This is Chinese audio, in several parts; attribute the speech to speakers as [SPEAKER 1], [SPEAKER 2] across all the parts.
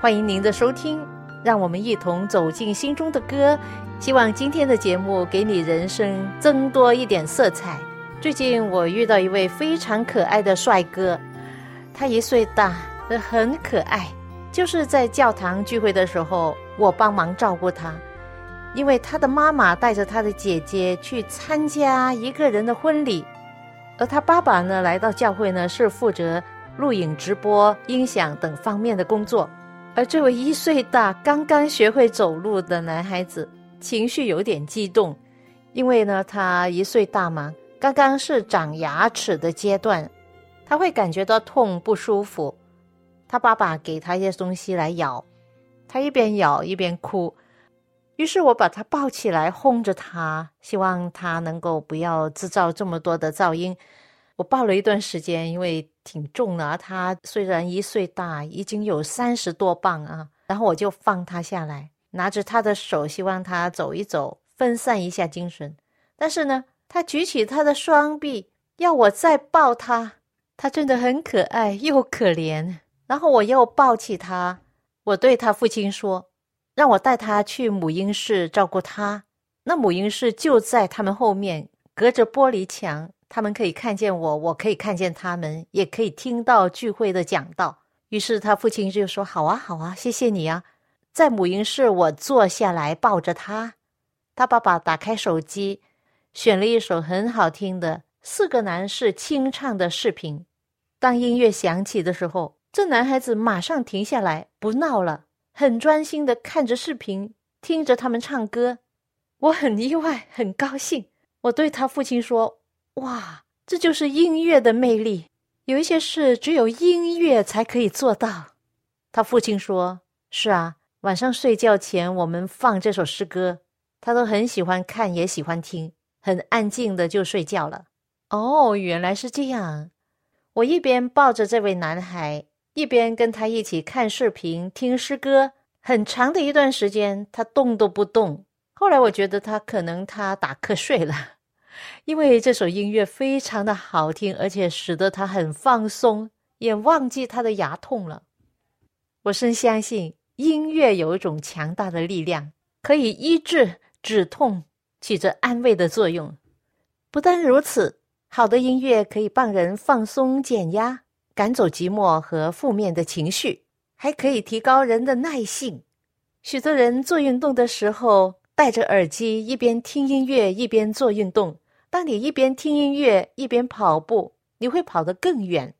[SPEAKER 1] 欢迎您的收听，让我们一同走进心中的歌。希望今天的节目给你人生增多一点色彩。最近我遇到一位非常可爱的帅哥，他一岁大，很可爱。就是在教堂聚会的时候，我帮忙照顾他，因为他的妈妈带着他的姐姐去参加一个人的婚礼，而他爸爸呢来到教会呢是负责录影、直播、音响等方面的工作。而这位一岁大、刚刚学会走路的男孩子，情绪有点激动，因为呢，他一岁大嘛，刚刚是长牙齿的阶段，他会感觉到痛不舒服。他爸爸给他一些东西来咬，他一边咬一边哭。于是我把他抱起来，哄着他，希望他能够不要制造这么多的噪音。我抱了一段时间，因为挺重的。他虽然一岁大，已经有三十多磅啊。然后我就放他下来，拿着他的手，希望他走一走，分散一下精神。但是呢，他举起他的双臂，要我再抱他。他真的很可爱又可怜。然后我又抱起他，我对他父亲说：“让我带他去母婴室照顾他。”那母婴室就在他们后面，隔着玻璃墙。他们可以看见我，我可以看见他们，也可以听到聚会的讲道。于是他父亲就说：“好啊，好啊，谢谢你啊！”在母婴室，我坐下来抱着他。他爸爸打开手机，选了一首很好听的四个男士清唱的视频。当音乐响起的时候，这男孩子马上停下来，不闹了，很专心的看着视频，听着他们唱歌。我很意外，很高兴。我对他父亲说。哇，这就是音乐的魅力！有一些事只有音乐才可以做到。他父亲说：“是啊，晚上睡觉前我们放这首诗歌，他都很喜欢看，也喜欢听，很安静的就睡觉了。”哦，原来是这样。我一边抱着这位男孩，一边跟他一起看视频、听诗歌。很长的一段时间，他动都不动。后来我觉得他可能他打瞌睡了。因为这首音乐非常的好听，而且使得他很放松，也忘记他的牙痛了。我深相信音乐有一种强大的力量，可以医治止痛，起着安慰的作用。不但如此，好的音乐可以帮人放松、减压、赶走寂寞和负面的情绪，还可以提高人的耐性。许多人做运动的时候，戴着耳机，一边听音乐一边做运动。当你一边听音乐一边跑步，你会跑得更远。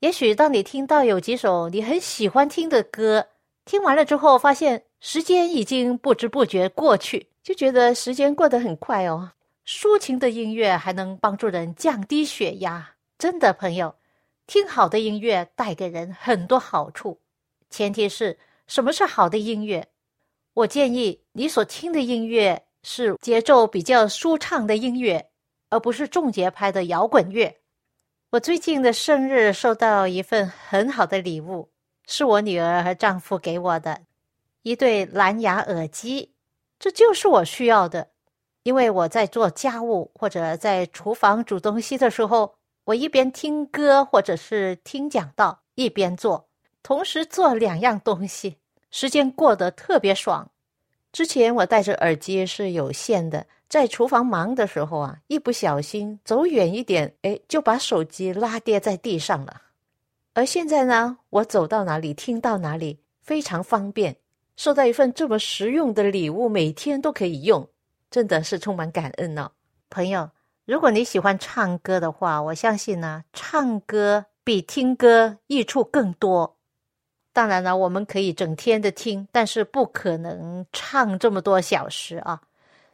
[SPEAKER 1] 也许当你听到有几首你很喜欢听的歌，听完了之后，发现时间已经不知不觉过去，就觉得时间过得很快哦。抒情的音乐还能帮助人降低血压，真的，朋友，听好的音乐带给人很多好处。前提是什么是好的音乐？我建议你所听的音乐。是节奏比较舒畅的音乐，而不是重节拍的摇滚乐。我最近的生日收到一份很好的礼物，是我女儿和丈夫给我的一对蓝牙耳机。这就是我需要的，因为我在做家务或者在厨房煮东西的时候，我一边听歌或者是听讲道，一边做，同时做两样东西，时间过得特别爽。之前我戴着耳机是有限的，在厨房忙的时候啊，一不小心走远一点，哎，就把手机拉跌在地上了。而现在呢，我走到哪里听到哪里，非常方便，收到一份这么实用的礼物，每天都可以用，真的是充满感恩呢。朋友，如果你喜欢唱歌的话，我相信呢，唱歌比听歌益处更多。当然了，我们可以整天的听，但是不可能唱这么多小时啊。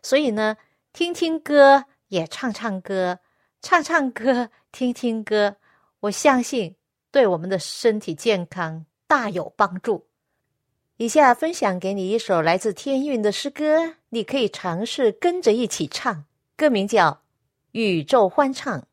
[SPEAKER 1] 所以呢，听听歌也唱唱歌，唱唱歌，听听歌，我相信对我们的身体健康大有帮助。以下分享给你一首来自天韵的诗歌，你可以尝试跟着一起唱。歌名叫《宇宙欢唱》。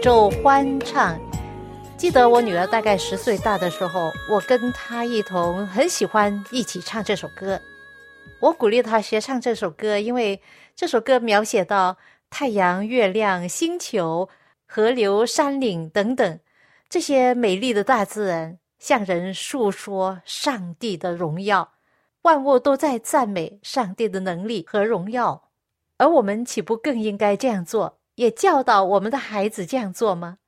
[SPEAKER 1] 宙欢唱》。记得我女儿大概十岁大的时候，我跟她一同很喜欢一起唱这首歌。我鼓励她学唱这首歌，因为这首歌描写到太阳、月亮、星球、河流、山岭等等这些美丽的大自然，向人诉说上帝的荣耀。万物都在赞美上帝的能力和荣耀。而我们岂不更应该这样做，也教导我们的孩子这样做吗？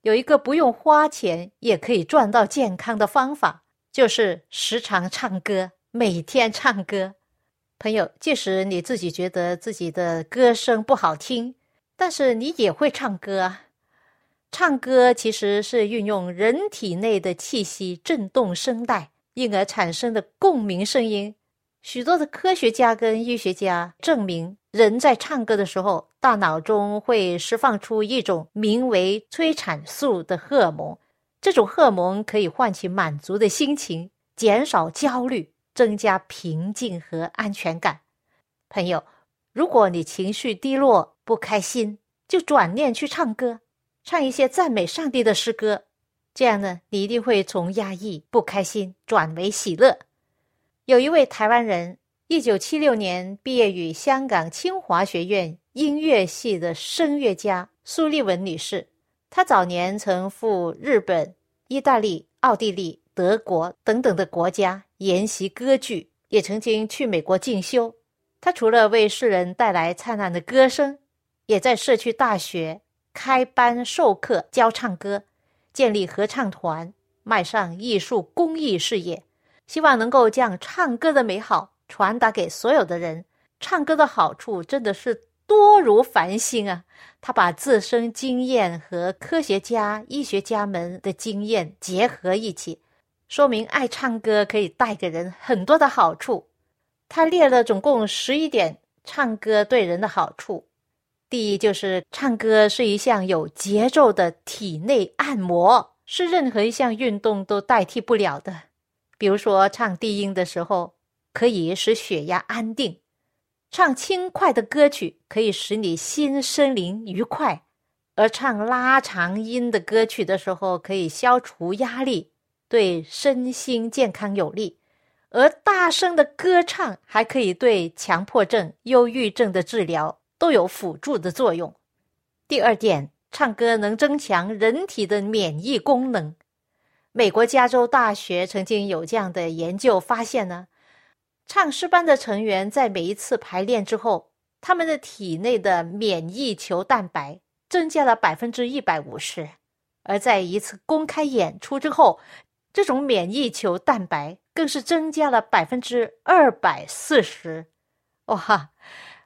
[SPEAKER 1] 有一个不用花钱也可以赚到健康的方法，就是时常唱歌，每天唱歌。朋友，即使你自己觉得自己的歌声不好听，但是你也会唱歌啊。唱歌其实是运用人体内的气息震动声带，因而产生的共鸣声音。许多的科学家跟医学家证明，人在唱歌的时候，大脑中会释放出一种名为催产素的荷尔蒙。这种荷尔蒙可以唤起满足的心情，减少焦虑，增加平静和安全感。朋友，如果你情绪低落、不开心，就转念去唱歌，唱一些赞美上帝的诗歌。这样呢，你一定会从压抑、不开心转为喜乐。有一位台湾人，一九七六年毕业于香港清华学院音乐系的声乐家苏丽文女士。她早年曾赴日本、意大利、奥地利、德国等等的国家研习歌剧，也曾经去美国进修。她除了为世人带来灿烂的歌声，也在社区大学开班授课教唱歌，建立合唱团，迈上艺术公益事业。希望能够将唱歌的美好传达给所有的人。唱歌的好处真的是多如繁星啊！他把自身经验和科学家、医学家们的经验结合一起，说明爱唱歌可以带给人很多的好处。他列了总共十一点唱歌对人的好处。第一，就是唱歌是一项有节奏的体内按摩，是任何一项运动都代替不了的。比如说，唱低音的时候，可以使血压安定；唱轻快的歌曲，可以使你心身灵愉快；而唱拉长音的歌曲的时候，可以消除压力，对身心健康有利。而大声的歌唱还可以对强迫症、忧郁症的治疗。都有辅助的作用。第二点，唱歌能增强人体的免疫功能。美国加州大学曾经有这样的研究发现呢，唱诗班的成员在每一次排练之后，他们的体内的免疫球蛋白增加了百分之一百五十；而在一次公开演出之后，这种免疫球蛋白更是增加了百分之二百四十。哇，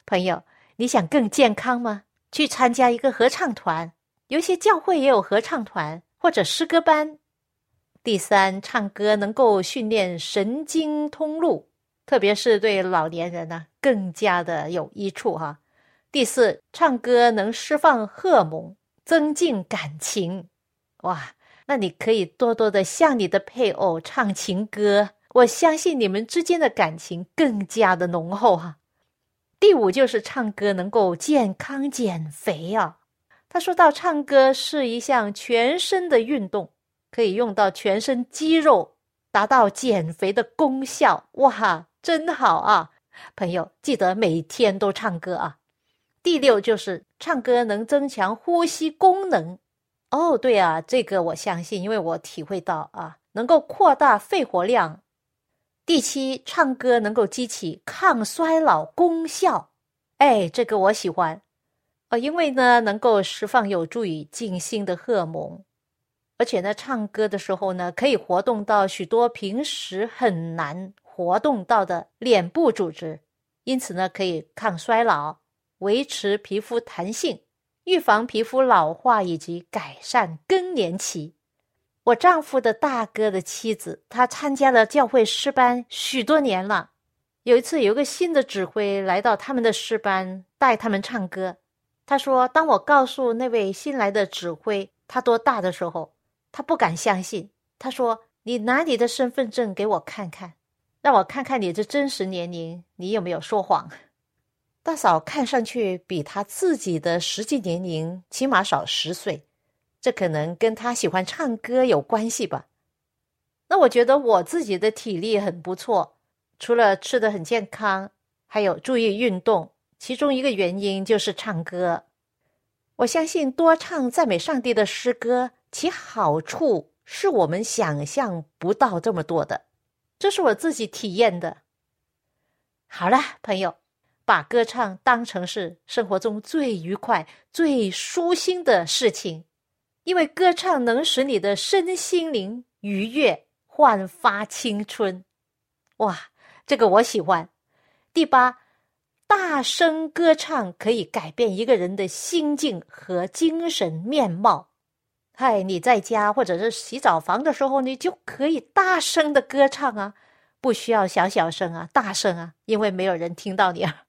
[SPEAKER 1] 朋友！你想更健康吗？去参加一个合唱团，有些教会也有合唱团或者诗歌班。第三，唱歌能够训练神经通路，特别是对老年人呢更加的有益处哈。第四，唱歌能释放荷尔蒙，增进感情。哇，那你可以多多的向你的配偶唱情歌，我相信你们之间的感情更加的浓厚哈。第五就是唱歌能够健康减肥啊！他说到唱歌是一项全身的运动，可以用到全身肌肉，达到减肥的功效。哇，真好啊！朋友，记得每天都唱歌啊！第六就是唱歌能增强呼吸功能。哦，对啊，这个我相信，因为我体会到啊，能够扩大肺活量。第七，唱歌能够激起抗衰老功效，哎，这个我喜欢，呃，因为呢能够释放有助于静心的荷尔蒙，而且呢唱歌的时候呢可以活动到许多平时很难活动到的脸部组织，因此呢可以抗衰老、维持皮肤弹性、预防皮肤老化以及改善更年期。我丈夫的大哥的妻子，她参加了教会诗班许多年了。有一次，有个新的指挥来到他们的诗班，带他们唱歌。他说：“当我告诉那位新来的指挥他多大的时候，他不敢相信。他说：‘你拿你的身份证给我看看，让我看看你的真实年龄，你有没有说谎？’大嫂看上去比他自己的实际年龄起码少十岁。”这可能跟他喜欢唱歌有关系吧。那我觉得我自己的体力很不错，除了吃的很健康，还有注意运动。其中一个原因就是唱歌。我相信多唱赞美上帝的诗歌，其好处是我们想象不到这么多的。这是我自己体验的。好了，朋友，把歌唱当成是生活中最愉快、最舒心的事情。因为歌唱能使你的身心灵愉悦，焕发青春。哇，这个我喜欢。第八，大声歌唱可以改变一个人的心境和精神面貌。嗨，你在家或者是洗澡房的时候，你就可以大声的歌唱啊，不需要小小声啊，大声啊，因为没有人听到你啊。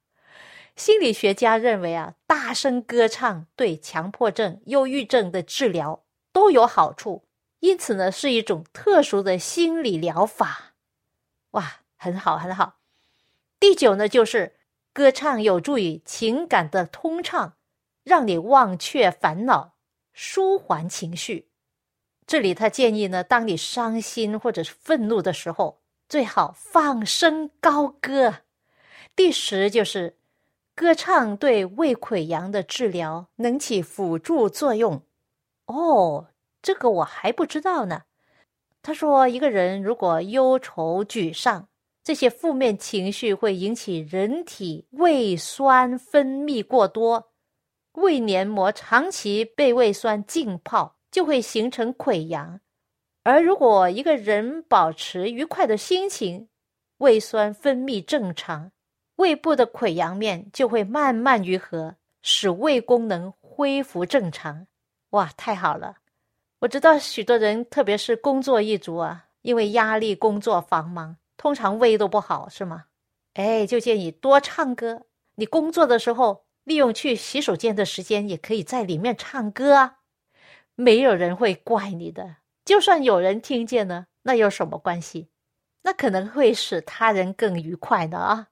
[SPEAKER 1] 心理学家认为啊，大声歌唱对强迫症、忧郁症的治疗都有好处，因此呢，是一种特殊的心理疗法。哇，很好，很好。第九呢，就是歌唱有助于情感的通畅，让你忘却烦恼，舒缓情绪。这里他建议呢，当你伤心或者是愤怒的时候，最好放声高歌。第十就是。歌唱对胃溃疡的治疗能起辅助作用，哦，这个我还不知道呢。他说，一个人如果忧愁、沮丧，这些负面情绪会引起人体胃酸分泌过多，胃黏膜长期被胃酸浸泡，就会形成溃疡。而如果一个人保持愉快的心情，胃酸分泌正常。胃部的溃疡面就会慢慢愈合，使胃功能恢复正常。哇，太好了！我知道许多人，特别是工作一族啊，因为压力、工作繁忙，通常胃都不好，是吗？哎，就建议多唱歌，你工作的时候，利用去洗手间的时间，也可以在里面唱歌啊，没有人会怪你的。就算有人听见呢，那有什么关系？那可能会使他人更愉快的啊。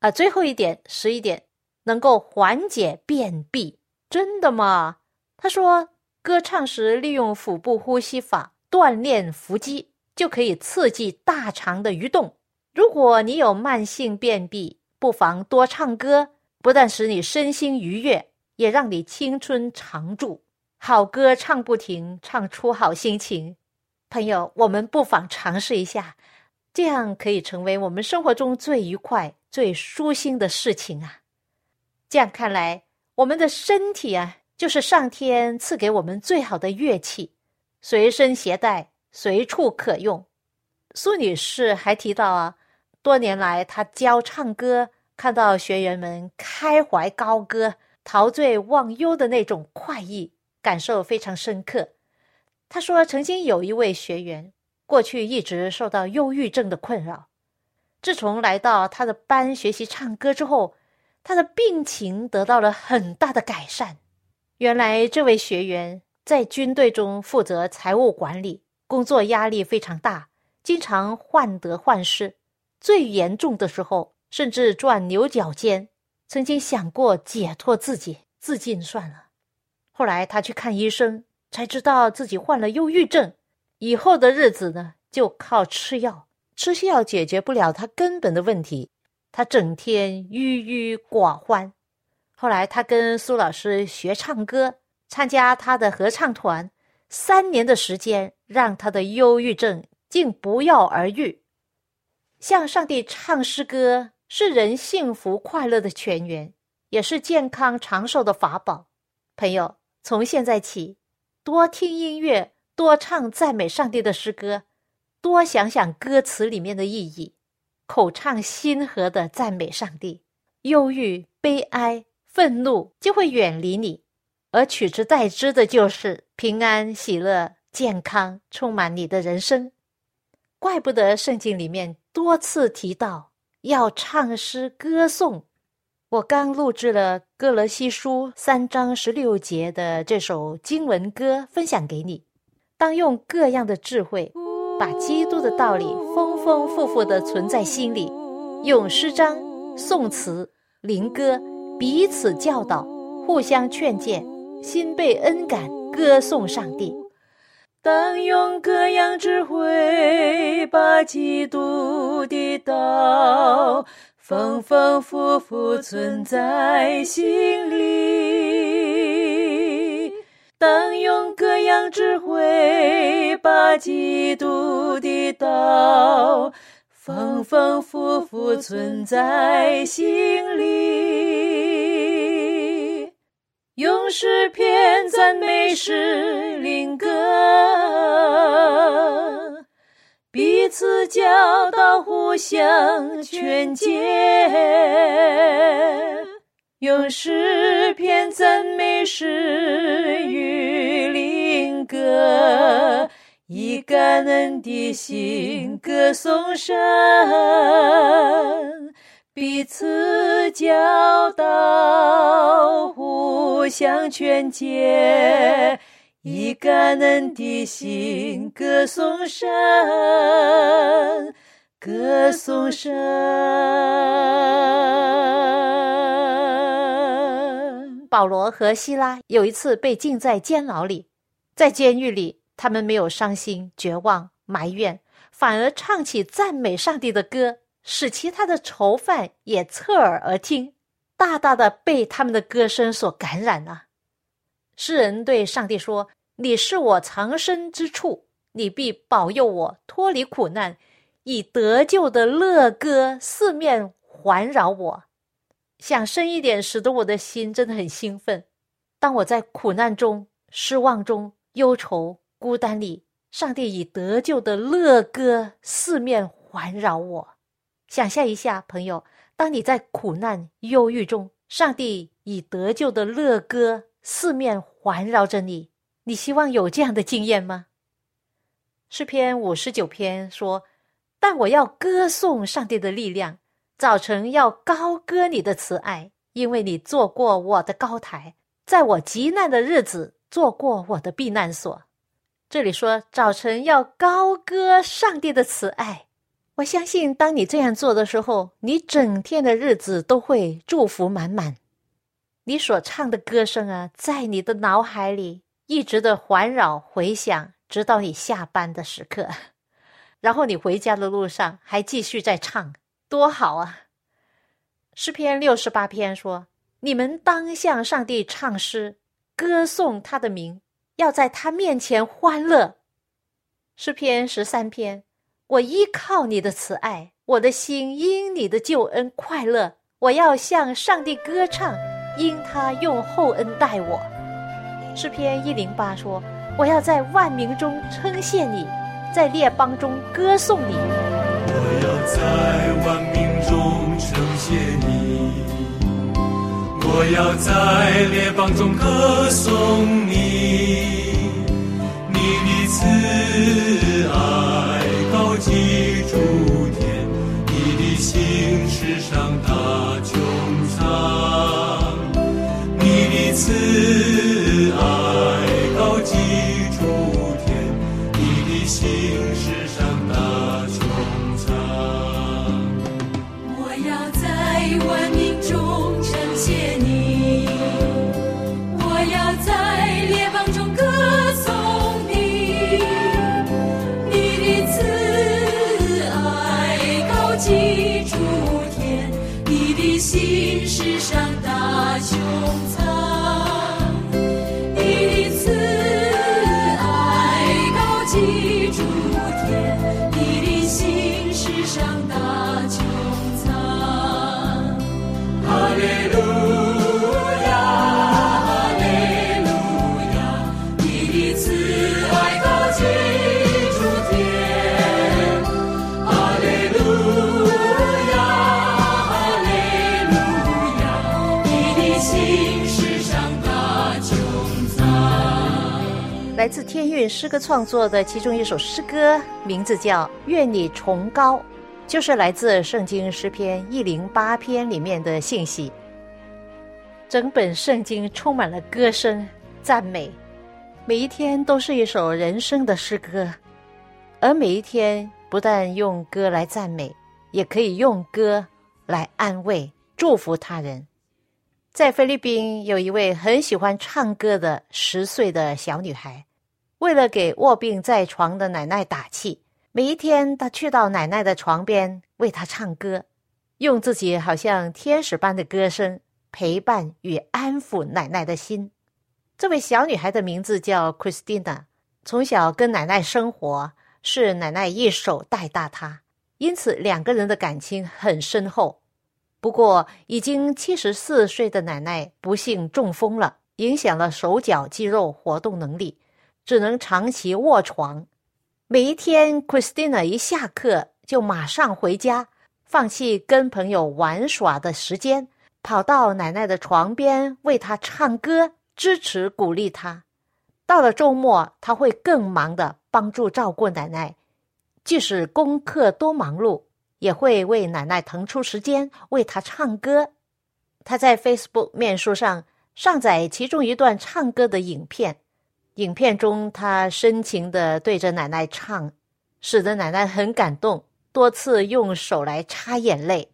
[SPEAKER 1] 啊，最后一点，十一点，能够缓解便秘，真的吗？他说，歌唱时利用腹部呼吸法锻炼腹肌，就可以刺激大肠的蠕动。如果你有慢性便秘，不妨多唱歌，不但使你身心愉悦，也让你青春常驻。好歌唱不停，唱出好心情。朋友，我们不妨尝试一下，这样可以成为我们生活中最愉快、最舒心的事情啊！这样看来，我们的身体啊，就是上天赐给我们最好的乐器，随身携带，随处可用。苏女士还提到啊。多年来，她教唱歌，看到学员们开怀高歌、陶醉忘忧的那种快意，感受非常深刻。他说，曾经有一位学员，过去一直受到忧郁症的困扰，自从来到他的班学习唱歌之后，他的病情得到了很大的改善。原来，这位学员在军队中负责财务管理，工作压力非常大，经常患得患失。最严重的时候，甚至转牛角尖，曾经想过解脱自己，自尽算了。后来他去看医生，才知道自己患了忧郁症。以后的日子呢，就靠吃药，吃药解决不了他根本的问题。他整天郁郁寡欢。后来他跟苏老师学唱歌，参加他的合唱团，三年的时间，让他的忧郁症竟不药而愈。向上帝唱诗歌是人幸福快乐的泉源，也是健康长寿的法宝。朋友，从现在起，多听音乐，多唱赞美上帝的诗歌，多想想歌词里面的意义，口唱心和的赞美上帝，忧郁、悲哀、愤怒就会远离你，而取之代之的就是平安、喜乐、健康，充满你的人生。怪不得圣经里面。多次提到要唱诗歌颂，我刚录制了哥罗西书三章十六节的这首经文歌，分享给你。当用各样的智慧，把基督的道理丰丰富富的存在心里，用诗章、颂词、灵歌彼此教导，互相劝诫，心被恩感，歌颂上帝。当用各样智慧，把基督的道丰丰富富存在心里。当用各样智慧，把基督的道丰丰富富存在心里。用诗篇赞美诗灵歌，彼此教导，互相劝诫。用诗篇赞美诗与灵歌，以感恩的心歌颂神。彼此教导，互相劝诫，以感恩的心歌颂神，歌颂神。保罗和希拉有一次被禁在监牢里，在监狱里，他们没有伤心、绝望、埋怨，反而唱起赞美上帝的歌。使其他的囚犯也侧耳而听，大大的被他们的歌声所感染了。诗人对上帝说：“你是我藏身之处，你必保佑我脱离苦难，以得救的乐歌四面环绕我。”想深一点，使得我的心真的很兴奋。当我在苦难中、失望中、忧愁、孤单里，上帝以得救的乐歌四面环绕我。想象一下，朋友，当你在苦难、忧郁中，上帝以得救的乐歌四面环绕着你，你希望有这样的经验吗？诗篇五十九篇说：“但我要歌颂上帝的力量，早晨要高歌你的慈爱，因为你坐过我的高台，在我极难的日子做过我的避难所。这里说早晨要高歌上帝的慈爱，我相信当你这样做的时候，你整天的日子都会祝福满满。你所唱的歌声啊，在你的脑海里一直的环绕回响，直到你下班的时刻，然后你回家的路上还继续在唱，多好啊！诗篇六十八篇说：“你们当向上帝唱诗，歌颂他的名，要在他面前欢乐。”诗篇十三篇：“我依靠你的慈爱，我的心因你的救恩快乐，我要向上帝歌唱。”因他用厚恩待我，诗篇一零八说：“我要在万民中称谢你，在列邦中歌颂你。”
[SPEAKER 2] 我要在万民中称谢你，我要在列邦中歌颂你。你的慈慈爱高举诸天，你的心世上大穹苍。
[SPEAKER 3] 我要在万民中呈现你
[SPEAKER 1] 来自天韵诗歌创作的其中一首诗歌，名字叫《愿你崇高》，就是来自圣经诗篇一零八篇里面的信息。整本圣经充满了歌声赞美，每一天都是一首人生的诗歌，而每一天不但用歌来赞美，也可以用歌来安慰、祝福他人。在菲律宾，有一位很喜欢唱歌的十岁的小女孩。为了给卧病在床的奶奶打气，每一天他去到奶奶的床边为她唱歌，用自己好像天使般的歌声陪伴与安抚奶奶的心。这位小女孩的名字叫 Christina，从小跟奶奶生活，是奶奶一手带大她，因此两个人的感情很深厚。不过，已经七十四岁的奶奶不幸中风了，影响了手脚肌肉活动能力。只能长期卧床。每一天，Christina 一下课就马上回家，放弃跟朋友玩耍的时间，跑到奶奶的床边为她唱歌，支持鼓励她。到了周末，他会更忙的帮助照顾奶奶，即使功课多忙碌，也会为奶奶腾出时间为她唱歌。他在 Facebook 面书上上载其中一段唱歌的影片。影片中，他深情的对着奶奶唱，使得奶奶很感动，多次用手来擦眼泪。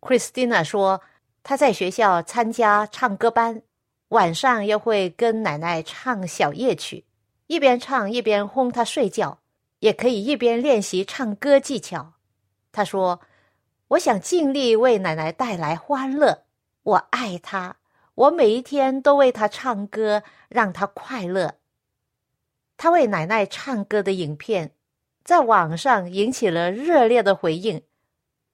[SPEAKER 1] Christina 说，她在学校参加唱歌班，晚上又会跟奶奶唱小夜曲，一边唱一边哄她睡觉，也可以一边练习唱歌技巧。她说：“我想尽力为奶奶带来欢乐，我爱她。”我每一天都为他唱歌，让他快乐。他为奶奶唱歌的影片，在网上引起了热烈的回应，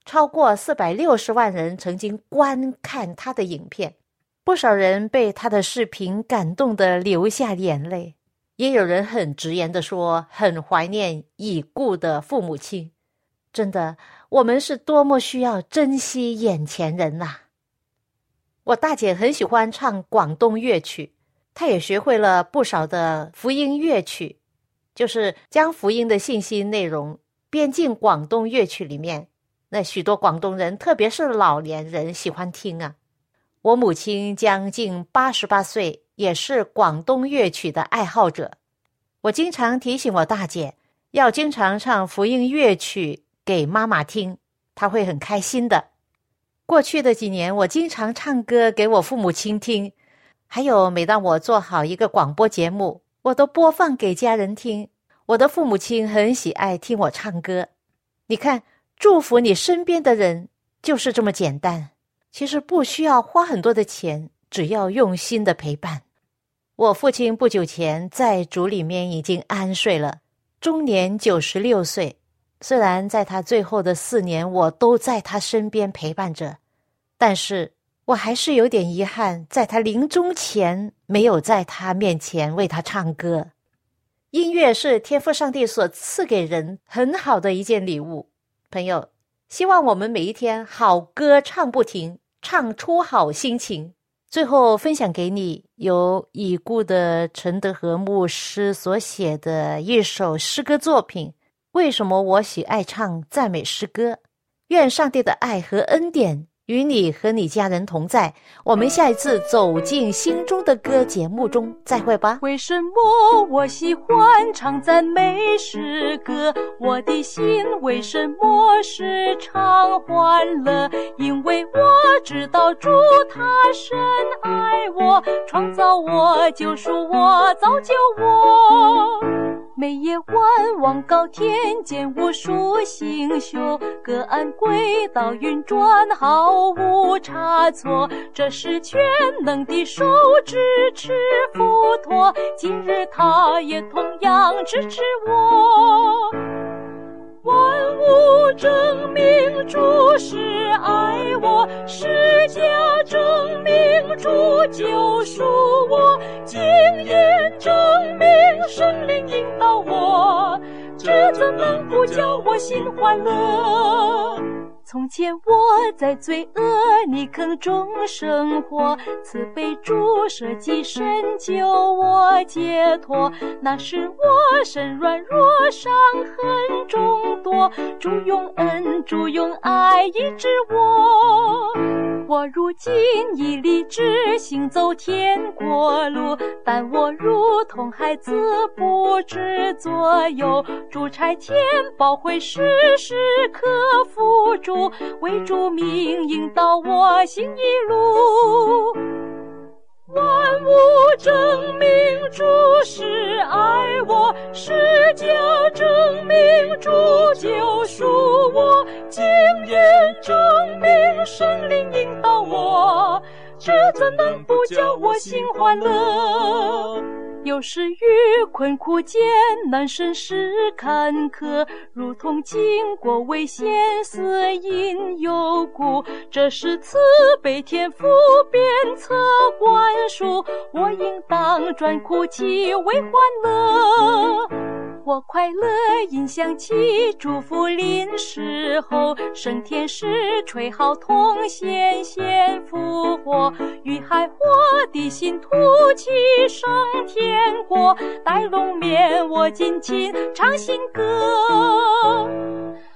[SPEAKER 1] 超过四百六十万人曾经观看他的影片。不少人被他的视频感动的流下眼泪，也有人很直言的说，很怀念已故的父母亲。真的，我们是多么需要珍惜眼前人呐！我大姐很喜欢唱广东乐曲，她也学会了不少的福音乐曲，就是将福音的信息内容编进广东乐曲里面，那许多广东人，特别是老年人喜欢听啊。我母亲将近八十八岁，也是广东乐曲的爱好者。我经常提醒我大姐，要经常唱福音乐曲给妈妈听，她会很开心的。过去的几年，我经常唱歌给我父母亲听，还有每当我做好一个广播节目，我都播放给家人听。我的父母亲很喜爱听我唱歌。你看，祝福你身边的人就是这么简单，其实不需要花很多的钱，只要用心的陪伴。我父亲不久前在主里面已经安睡了，终年九十六岁。虽然在他最后的四年，我都在他身边陪伴着，但是我还是有点遗憾，在他临终前没有在他面前为他唱歌。音乐是天赋上帝所赐给人很好的一件礼物，朋友，希望我们每一天好歌唱不停，唱出好心情。最后分享给你由已故的陈德和牧师所写的一首诗歌作品。为什么我喜爱唱赞美诗歌？愿上帝的爱和恩典与你和你家人同在。我们下一次走进心中的歌节目中再会吧。
[SPEAKER 3] 为什么我喜欢唱赞美诗歌？我的心为什么时常欢乐？因为我知道主他深爱我，创造我，救赎我，造就我。每夜晚望高天，见无数星宿，各安轨道运转，毫无差错。这是全能的手支持佛陀，今日他也同样支持我。不证明主是爱我，世界证明主救赎我，经验证明神灵引导我，这怎能不叫我心欢乐？从前我在罪恶泥坑中生活，慈悲主舍己身救我解脱。那时我身软弱，伤痕众多，主用恩，主用爱医治我。我如今已立志行走天国路，但我如同孩子不知左右。主差天宝会时时刻辅助，为主命引导我行一路。万物证明主是爱我，世界证明主救赎我，经验证明神灵我，这怎能不叫我心欢乐？有时遇困苦艰难，甚是坎坷，如同经过危险，死因有故。这是慈悲天父鞭策灌输，我应当转哭泣为欢乐。我快乐，音响起祝福临时候，升天时吹号筒，显现复活，与海火地心吐气升天国，带龙面我尽情唱新歌。